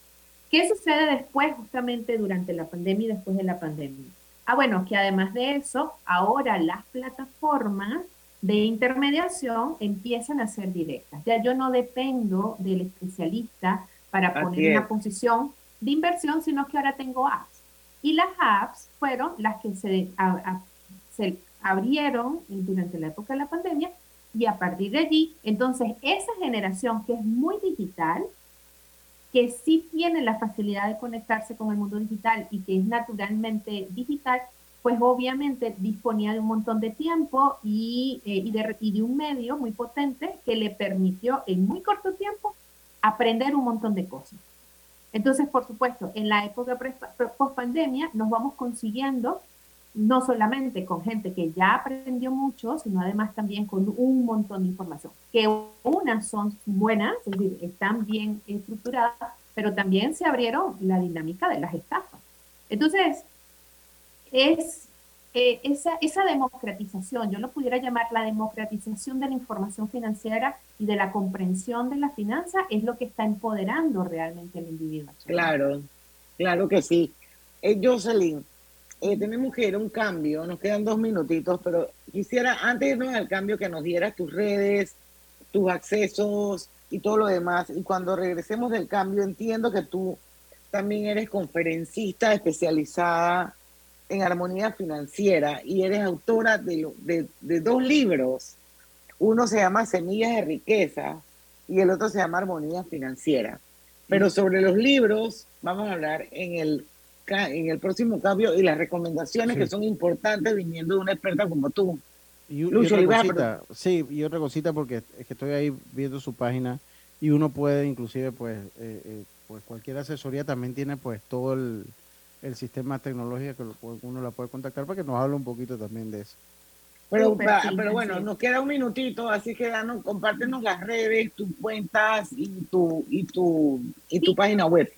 ¿Qué sucede después, justamente durante la pandemia y después de la pandemia? Ah, bueno, que además de eso, ahora las plataformas de intermediación empiezan a ser directas. Ya yo no dependo del especialista para poner una posición de inversión, sino que ahora tengo apps. Y las apps fueron las que se, se abrieron durante la época de la pandemia y a partir de allí, entonces esa generación que es muy digital, que sí tiene la facilidad de conectarse con el mundo digital y que es naturalmente digital, pues obviamente disponía de un montón de tiempo y, eh, y, de, de, un medio muy potente que le permitió en muy corto tiempo aprender un montón de cosas. Entonces, por supuesto, en la época post pandemia nos vamos consiguiendo no solamente con gente que ya aprendió mucho, sino además también con un montón de información, que unas son buenas, es decir, están bien estructuradas, pero también se abrieron la dinámica de las estafas. Entonces, es eh, esa, esa democratización, yo lo pudiera llamar la democratización de la información financiera y de la comprensión de la finanza, es lo que está empoderando realmente al individuo. Claro, claro que sí. Eh, Jocelyn, eh, tenemos que ir a un cambio, nos quedan dos minutitos, pero quisiera, antes de irnos al cambio, que nos dieras tus redes, tus accesos y todo lo demás. Y cuando regresemos del cambio, entiendo que tú también eres conferencista especializada en armonía financiera y eres autora de, de, de dos libros. Uno se llama Semillas de Riqueza y el otro se llama Armonía Financiera. Pero sobre los libros vamos a hablar en el en el próximo cambio y las recomendaciones que son importantes viniendo de una experta como tú. Y, otra cosita, sí, y otra cosita porque es que estoy ahí viendo su página y uno puede inclusive pues, eh, eh, pues cualquier asesoría también tiene pues todo el, el sistema tecnológico que uno la puede contactar para que nos hable un poquito también de eso. Pero, pero bueno, nos queda un minutito, así que danos, compártenos las redes, tus cuentas y tu y tu y tu página web.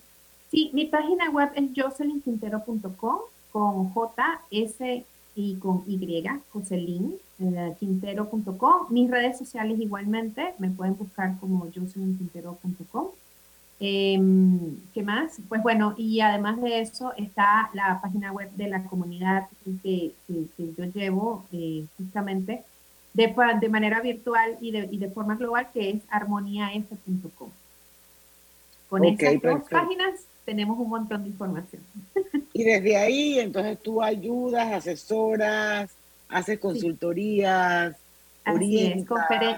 Sí, mi página web es jocelynquintero.com con J, S y con Y, Jocelyn, eh, quintero.com. Mis redes sociales igualmente, me pueden buscar como jocelynquintero.com. Em, ¿Qué más? Pues bueno, y además de eso está la página web de la comunidad que, yo llevo eh, justamente de, de, manera virtual y de, y de forma global, que es armoniaf.com. Con esas dos páginas tenemos un montón de información. Y desde ahí, entonces tú ayudas, asesoras, haces consultorías, Así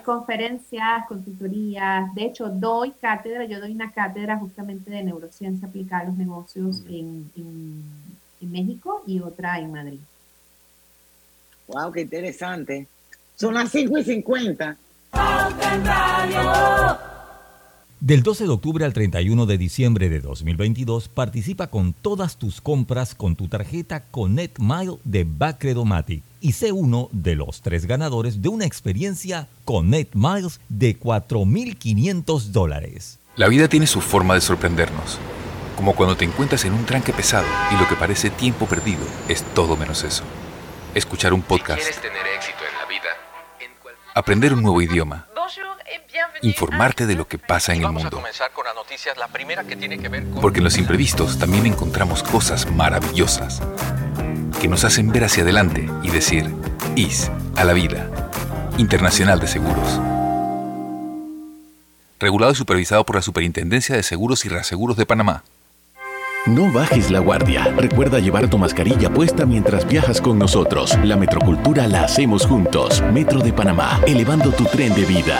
conferencias, consultorías. De hecho, doy cátedra, yo doy una cátedra justamente de neurociencia aplicada a los negocios en, en, México y otra en Madrid. Wow, qué interesante. Son las 5 y 50. Del 12 de octubre al 31 de diciembre de 2022, participa con todas tus compras con tu tarjeta Connect Mile de Bacredomatic y sé uno de los tres ganadores de una experiencia Connect Miles de 4.500 dólares. La vida tiene su forma de sorprendernos, como cuando te encuentras en un tranque pesado y lo que parece tiempo perdido es todo menos eso. Escuchar un podcast. tener éxito en la vida, aprender un nuevo idioma informarte de lo que pasa en el mundo. Porque en los imprevistos también encontramos cosas maravillosas que nos hacen ver hacia adelante y decir, IS a la vida. Internacional de Seguros. Regulado y supervisado por la Superintendencia de Seguros y Reaseguros de Panamá. No bajes la guardia. Recuerda llevar tu mascarilla puesta mientras viajas con nosotros. La metrocultura la hacemos juntos. Metro de Panamá, elevando tu tren de vida.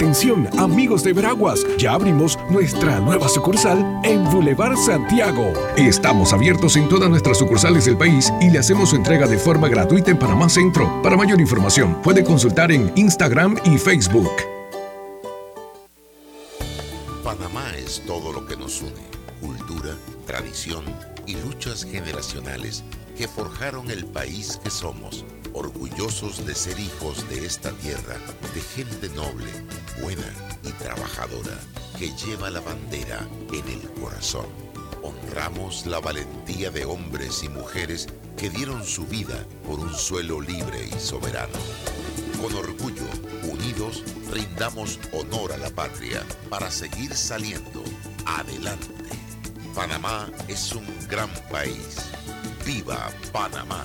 Atención, amigos de Veraguas, ya abrimos nuestra nueva sucursal en Boulevard Santiago. Estamos abiertos en todas nuestras sucursales del país y le hacemos su entrega de forma gratuita en Panamá Centro. Para mayor información, puede consultar en Instagram y Facebook. Panamá es todo lo que nos une, cultura, tradición y luchas generacionales que forjaron el país que somos, orgullosos de ser hijos de esta tierra, de gente noble, buena y trabajadora, que lleva la bandera en el corazón. Honramos la valentía de hombres y mujeres que dieron su vida por un suelo libre y soberano. Con orgullo, unidos, rindamos honor a la patria para seguir saliendo adelante. Panamá es un gran país. ¡Viva Panamá!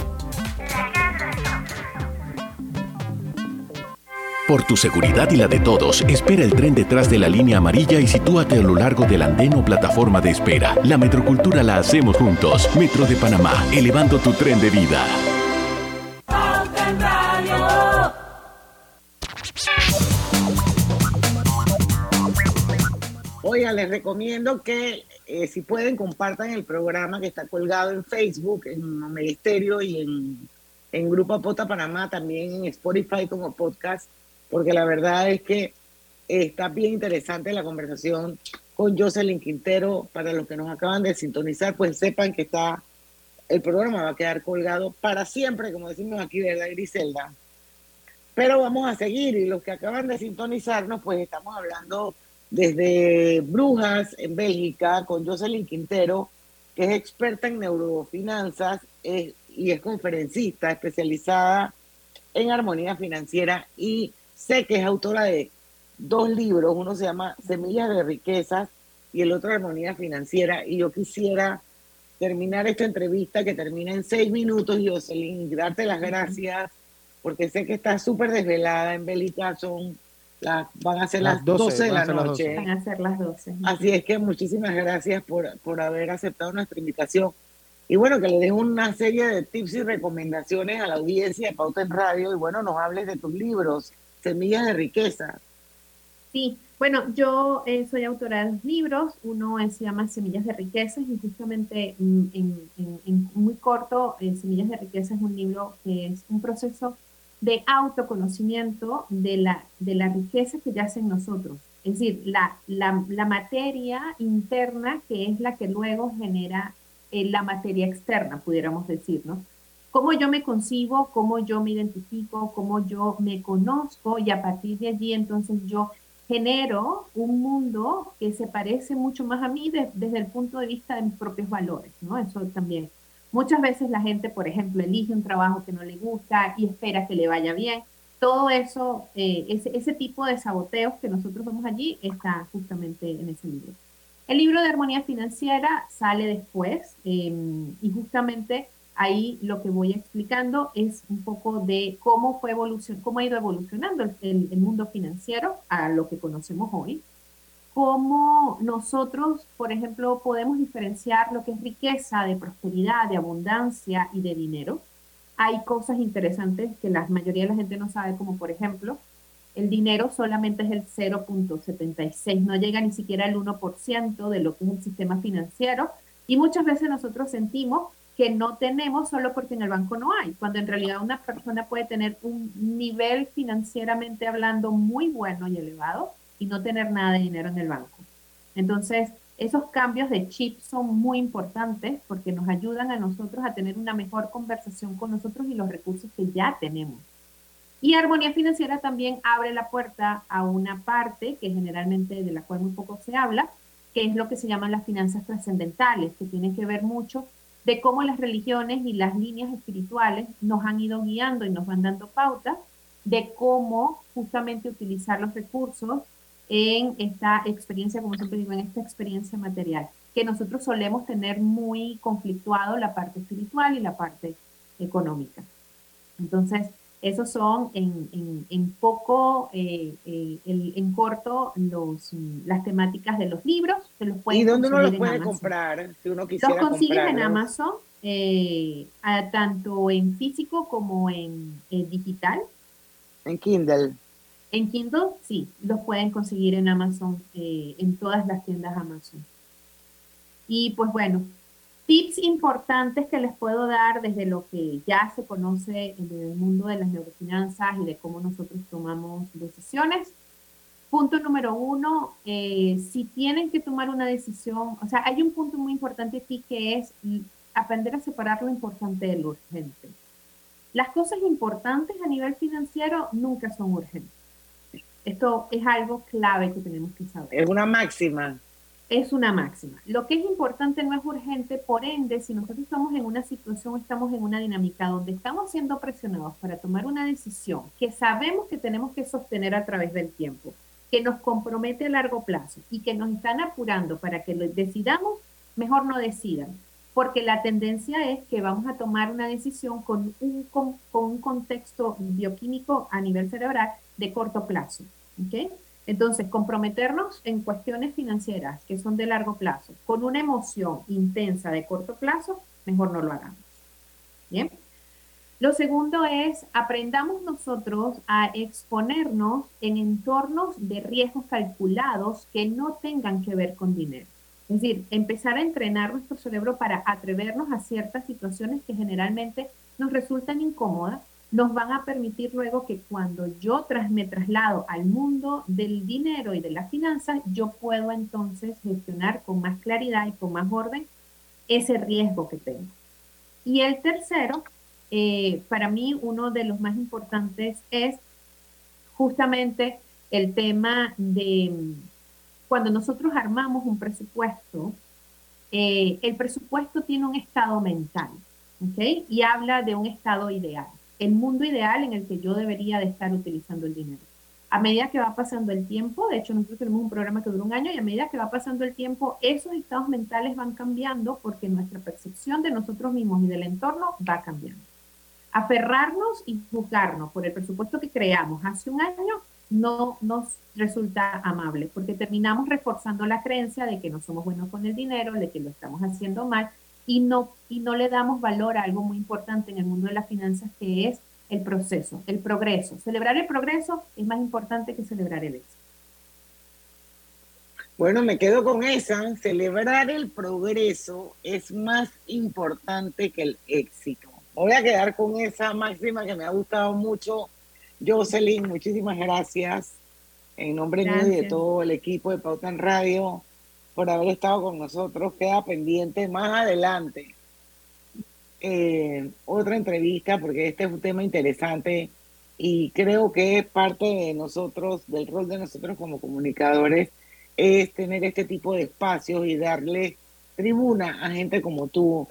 Por tu seguridad y la de todos, espera el tren detrás de la línea amarilla y sitúate a lo largo del andén o plataforma de espera. La metrocultura la hacemos juntos. Metro de Panamá, elevando tu tren de vida. Oiga, les recomiendo que eh, si pueden compartan el programa que está colgado en Facebook, en Ministerio y en, en Grupo Apota Panamá, también en Spotify como podcast, porque la verdad es que está bien interesante la conversación con Jocelyn Quintero. Para los que nos acaban de sintonizar, pues sepan que está el programa va a quedar colgado para siempre, como decimos aquí, ¿verdad, Griselda? Pero vamos a seguir y los que acaban de sintonizarnos, pues estamos hablando desde Brujas en Bélgica con Jocelyn Quintero, que es experta en neurofinanzas es- y es conferencista especializada en armonía financiera y sé que es autora de dos libros, uno se llama Semillas de Riquezas y el otro Armonía Financiera y yo quisiera terminar esta entrevista que termina en seis minutos, Jocelyn, y darte las gracias porque sé que estás súper desvelada en Bélgica, son las, van a ser las, Las 12, 12, de la noche. 12. Van a ser las 12. Así es que muchísimas gracias por, por haber aceptado nuestra invitación. Y bueno, que le dejo una serie de tips y recomendaciones a la audiencia de Pauta en Radio y bueno, nos hables de tus libros, Semillas de Riqueza. Sí, bueno, yo eh, soy autora de dos libros. Uno se llama Semillas de Riquezas y justamente mm, en muy corto, eh, Semillas de Riqueza es un libro que es un proceso de autoconocimiento de la, de la riqueza que yace en nosotros. Es decir, la, la, la materia interna que es la que luego genera eh, la materia externa, pudiéramos decir, ¿no? Cómo yo me concibo, cómo yo me identifico, cómo yo me conozco y a partir de allí entonces yo genero un mundo que se parece mucho más a mí de- desde el punto de vista de mis propios valores, ¿no? Eso también. Muchas veces la gente, por ejemplo, elige un trabajo que no le gusta y espera que le vaya bien. Todo eso, eh, ese, ese tipo de saboteos que nosotros vemos allí está justamente en ese libro. El libro de armonía financiera sale después eh, y justamente ahí lo que voy explicando es un poco de cómo fue evolucion cómo ha ido evolucionando el mundo financiero a lo que conocemos hoy, cómo nosotros, por ejemplo, podemos diferenciar lo que es riqueza de prosperidad, de abundancia y de dinero. Hay cosas interesantes que la mayoría de la gente no sabe, como por ejemplo, el dinero solamente es el 0.76, no llega ni siquiera al 1% de lo que es el sistema financiero. Y muchas veces nosotros sentimos que no tenemos solo porque en el banco no hay, cuando en realidad una persona puede tener un nivel financieramente hablando muy bueno y elevado y no tener nada de dinero en el banco. Entonces, esos cambios de chip son muy importantes porque nos ayudan a nosotros a tener una mejor conversación con nosotros y los recursos que ya tenemos. Y armonía financiera también abre la puerta a una parte que generalmente de la cual muy poco se habla, que es lo que se llaman las finanzas trascendentales, que tienen que ver mucho de cómo las religiones y las líneas espirituales nos han ido guiando y nos van dando pautas de cómo justamente utilizar los recursos en esta experiencia, como siempre digo, en esta experiencia material, que nosotros solemos tener muy conflictuado la parte espiritual y la parte económica. Entonces, esos son en, en, poco, eh, eh, en corto, los, las temáticas de los libros. Se los ¿Y dónde uno los puede comprar? Si uno quisiera los consigues en Amazon, eh, tanto en físico como en digital. En Kindle. En Kindle, sí, los pueden conseguir en Amazon, en todas las tiendas Amazon. Y pues bueno, tips importantes que les puedo dar desde lo que ya se conoce en el mundo de las neurofinanzas y de cómo nosotros tomamos decisiones. Punto número uno, eh, si tienen que tomar una decisión, o sea, hay un punto muy importante aquí que es aprender a separar lo importante de lo urgente. Las cosas importantes a nivel financiero nunca son urgentes. Esto es algo clave que tenemos que saber. Es una máxima es una máxima. Lo que es importante no es urgente, por ende, si nosotros estamos en una situación, estamos en una dinámica donde estamos siendo presionados para tomar una decisión que sabemos que tenemos que sostener a través del tiempo, que nos compromete a largo plazo y que nos están apurando para que lo decidamos, mejor no decidan, porque la tendencia es que vamos a tomar una decisión con un, con, un contexto bioquímico a nivel cerebral de corto plazo. ¿okay? Entonces, comprometernos en cuestiones financieras que son de largo plazo con una emoción intensa de corto plazo, mejor no lo hagamos. Bien. Lo segundo es, aprendamos nosotros a exponernos en entornos de riesgos calculados que no tengan que ver con dinero. Es decir, empezar a entrenar nuestro cerebro para atrevernos a ciertas situaciones que generalmente nos resultan incómodas nos van a permitir luego que cuando yo tras, me traslado al mundo del dinero y de las finanzas, yo puedo entonces gestionar con más claridad y con más orden ese riesgo que tengo. Y el tercero, eh, para mí uno de los más importantes es justamente el tema de cuando nosotros armamos un presupuesto, eh, el presupuesto tiene un estado mental, ¿ok? Y habla de un estado ideal el mundo ideal en el que yo debería de estar utilizando el dinero. A medida que va pasando el tiempo, de hecho nosotros tenemos un programa que dura un año y a medida que va pasando el tiempo, esos estados mentales van cambiando porque nuestra percepción de nosotros mismos y del entorno va cambiando. Aferrarnos y juzgarnos por el presupuesto que creamos hace un año no nos resulta amable porque terminamos reforzando la creencia de que no somos buenos con el dinero, de que lo estamos haciendo mal y no, y no le damos valor a algo muy importante en el mundo de las finanzas que es el proceso, el progreso. Celebrar el progreso es más importante que celebrar el éxito. Bueno, me quedo con esa. Celebrar el progreso es más importante que el éxito. Voy a quedar con esa máxima que me ha gustado mucho. Jocelyn, muchísimas gracias. En nombre mío y de todo el equipo de Pauta en Radio por haber estado con nosotros. Queda pendiente más adelante eh, otra entrevista porque este es un tema interesante y creo que es parte de nosotros, del rol de nosotros como comunicadores, es tener este tipo de espacios y darle tribuna a gente como tú,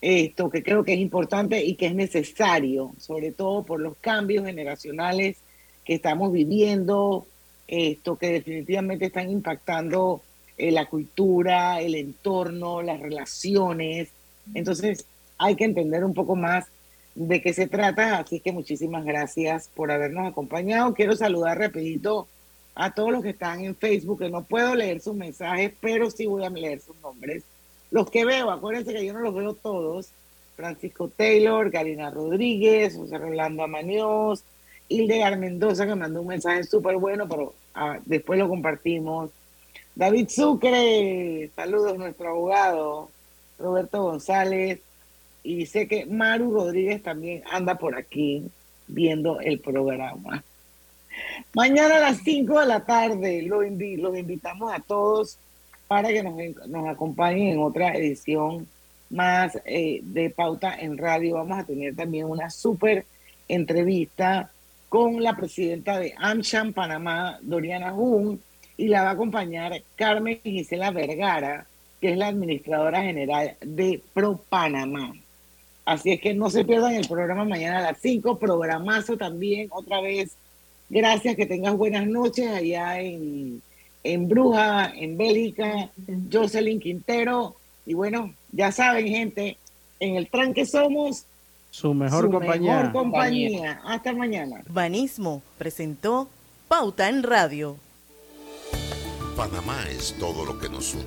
esto que creo que es importante y que es necesario, sobre todo por los cambios generacionales que estamos viviendo, esto que definitivamente están impactando eh, la cultura, el entorno, las relaciones. Entonces hay que entender un poco más de qué se trata, así que muchísimas gracias por habernos acompañado. Quiero saludar rapidito a todos los que están en Facebook, que no puedo leer sus mensajes, pero sí voy a leer sus nombres. Los que veo, acuérdense que yo no los veo todos. Francisco Taylor, Karina Rodríguez, José Rolando Amañoz, Hildegar Mendoza, que mandó un mensaje súper bueno, pero ah, después lo compartimos. David Sucre, saludos nuestro abogado, Roberto González, y sé que Maru Rodríguez también anda por aquí viendo el programa. Mañana a las 5 de la tarde los, invitamos a todos para que nos, acompañen en otra edición más eh, de Pauta en Radio. Vamos a tener también una súper entrevista con la presidenta de AmCham Panamá, Doriana Jun, y la va a acompañar Carmen Gisela Vergara, que es la administradora general de Pro Panamá. Así es que no se pierdan el programa mañana a las 5, programazo también, otra vez. Gracias, que tengas buenas noches allá en, en Bruja, en Bélica, Jocelyn Quintero. Y bueno, ya saben, gente, en el tranque somos Su mejor su compañía. mejor compañía. Hasta mañana. Banismo presentó Pauta en Radio. Panamá es todo lo que nos une.